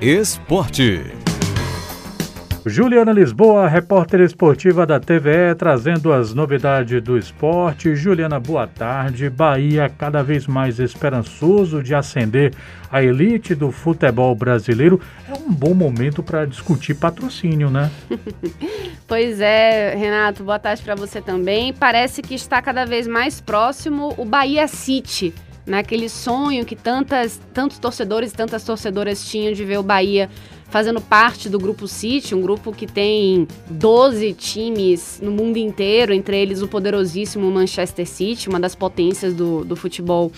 Esporte. Juliana Lisboa, repórter esportiva da TVE, trazendo as novidades do esporte. Juliana, boa tarde. Bahia cada vez mais esperançoso de ascender à elite do futebol brasileiro. É um bom momento para discutir patrocínio, né? pois é, Renato, boa tarde para você também. Parece que está cada vez mais próximo o Bahia City naquele sonho que tantas, tantos torcedores e tantas torcedoras tinham de ver o Bahia fazendo parte do Grupo City, um grupo que tem 12 times no mundo inteiro, entre eles o poderosíssimo Manchester City, uma das potências do, do futebol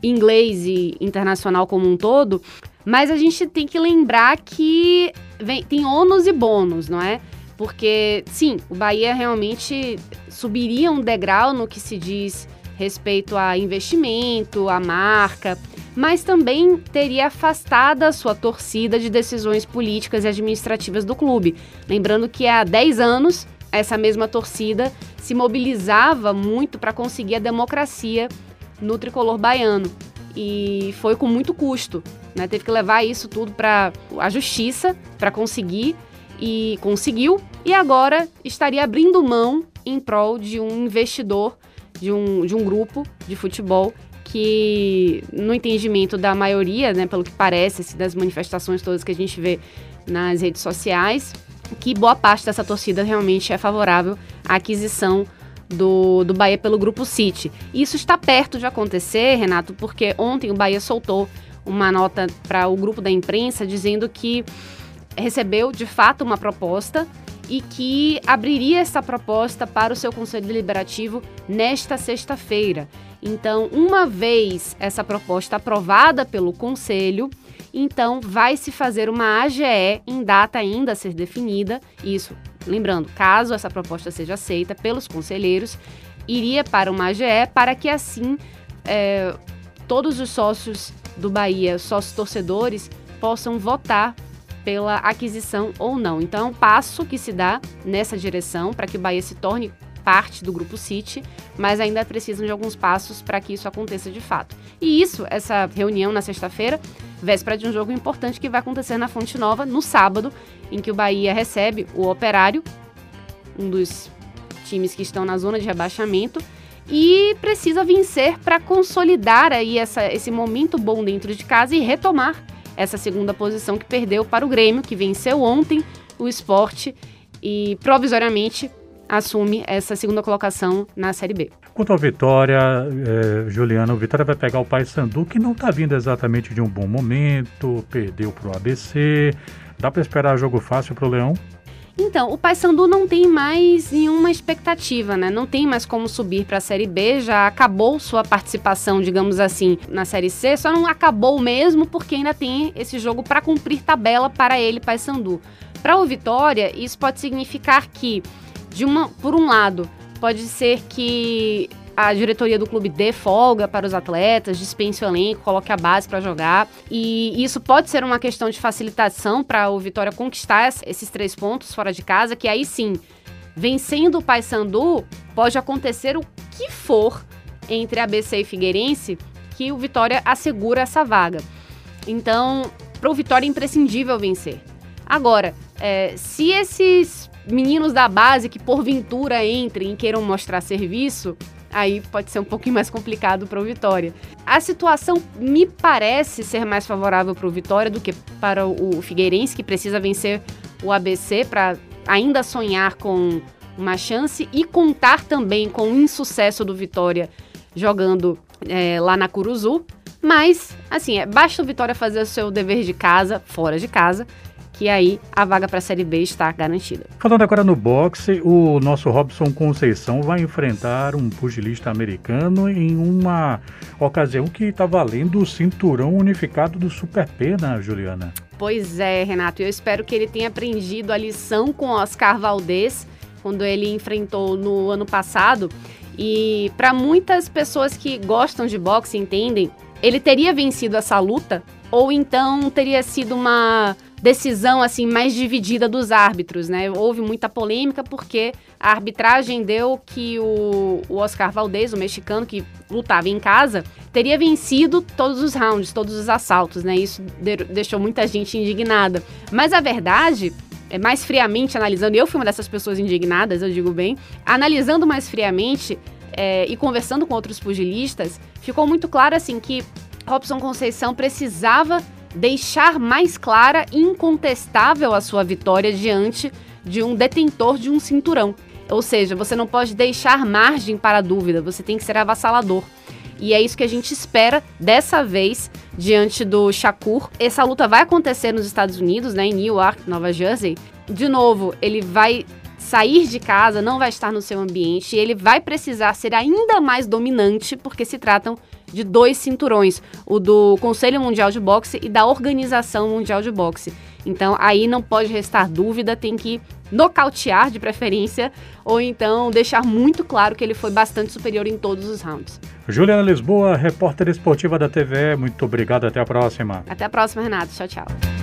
inglês e internacional como um todo. Mas a gente tem que lembrar que vem, tem ônus e bônus, não é? Porque, sim, o Bahia realmente subiria um degrau no que se diz respeito a investimento, a marca, mas também teria afastado a sua torcida de decisões políticas e administrativas do clube. Lembrando que há 10 anos essa mesma torcida se mobilizava muito para conseguir a democracia no tricolor baiano e foi com muito custo. Né? Teve que levar isso tudo para a justiça para conseguir e conseguiu, e agora estaria abrindo mão em prol de um investidor de um, de um grupo de futebol que, no entendimento da maioria, né, pelo que parece, assim, das manifestações todas que a gente vê nas redes sociais, que boa parte dessa torcida realmente é favorável à aquisição do, do Bahia pelo Grupo City. Isso está perto de acontecer, Renato, porque ontem o Bahia soltou uma nota para o grupo da imprensa dizendo que recebeu de fato uma proposta e que abriria essa proposta para o seu Conselho Deliberativo nesta sexta-feira. Então, uma vez essa proposta aprovada pelo Conselho, então vai se fazer uma AGE em data ainda a ser definida. Isso, lembrando, caso essa proposta seja aceita pelos conselheiros, iria para uma AGE para que assim é, todos os sócios do Bahia, sócios torcedores, possam votar pela aquisição ou não. Então, é um passo que se dá nessa direção para que o Bahia se torne parte do Grupo City, mas ainda precisam de alguns passos para que isso aconteça de fato. E isso, essa reunião na sexta-feira, véspera de um jogo importante que vai acontecer na Fonte Nova no sábado, em que o Bahia recebe o Operário, um dos times que estão na zona de rebaixamento, e precisa vencer para consolidar aí essa, esse momento bom dentro de casa e retomar essa segunda posição que perdeu para o Grêmio, que venceu ontem o esporte e provisoriamente assume essa segunda colocação na Série B. Quanto ao Vitória, é, Juliana, o Vitória vai pegar o Paysandu, que não está vindo exatamente de um bom momento, perdeu para o ABC. Dá para esperar jogo fácil para o Leão? Então, o Paysandu não tem mais nenhuma expectativa, né? Não tem mais como subir para a Série B, já acabou sua participação, digamos assim, na Série C, só não acabou mesmo porque ainda tem esse jogo para cumprir tabela para ele, Paysandu. Para o Vitória, isso pode significar que, de uma, por um lado, pode ser que a diretoria do clube dê folga para os atletas, dispense o elenco, coloque a base para jogar. E isso pode ser uma questão de facilitação para o Vitória conquistar esses três pontos fora de casa, que aí sim, vencendo o Paysandu, pode acontecer o que for entre ABC e Figueirense, que o Vitória assegura essa vaga. Então, para o Vitória é imprescindível vencer. Agora, é, se esses meninos da base que porventura entrem e queiram mostrar serviço, aí pode ser um pouquinho mais complicado para o Vitória. A situação me parece ser mais favorável para o Vitória do que para o Figueirense, que precisa vencer o ABC para ainda sonhar com uma chance e contar também com o insucesso do Vitória jogando é, lá na Curuzu. Mas, assim, é, basta o Vitória fazer o seu dever de casa, fora de casa, que aí a vaga para a Série B está garantida. Falando agora no boxe, o nosso Robson Conceição vai enfrentar um pugilista americano em uma ocasião que está valendo o cinturão unificado do Super P, né, Juliana? Pois é, Renato. Eu espero que ele tenha aprendido a lição com Oscar Valdez quando ele enfrentou no ano passado. E para muitas pessoas que gostam de boxe entendem, ele teria vencido essa luta ou então teria sido uma decisão assim mais dividida dos árbitros, né? Houve muita polêmica porque a arbitragem deu que o, o Oscar Valdez, o mexicano que lutava em casa, teria vencido todos os rounds, todos os assaltos, né? Isso de, deixou muita gente indignada. Mas a verdade é mais friamente analisando, eu fui uma dessas pessoas indignadas, eu digo bem, analisando mais friamente é, e conversando com outros pugilistas, ficou muito claro assim que Robson Conceição precisava deixar mais clara e incontestável a sua vitória diante de um detentor de um cinturão. Ou seja, você não pode deixar margem para dúvida, você tem que ser avassalador. E é isso que a gente espera dessa vez diante do Shakur. Essa luta vai acontecer nos Estados Unidos, né, em Newark, Nova Jersey. De novo, ele vai sair de casa, não vai estar no seu ambiente, ele vai precisar ser ainda mais dominante, porque se tratam de dois cinturões, o do Conselho Mundial de Boxe e da Organização Mundial de Boxe. Então aí não pode restar dúvida, tem que nocautear de preferência, ou então deixar muito claro que ele foi bastante superior em todos os rounds. Juliana Lisboa, repórter esportiva da TV, muito obrigado, até a próxima. Até a próxima, Renato. Tchau, tchau.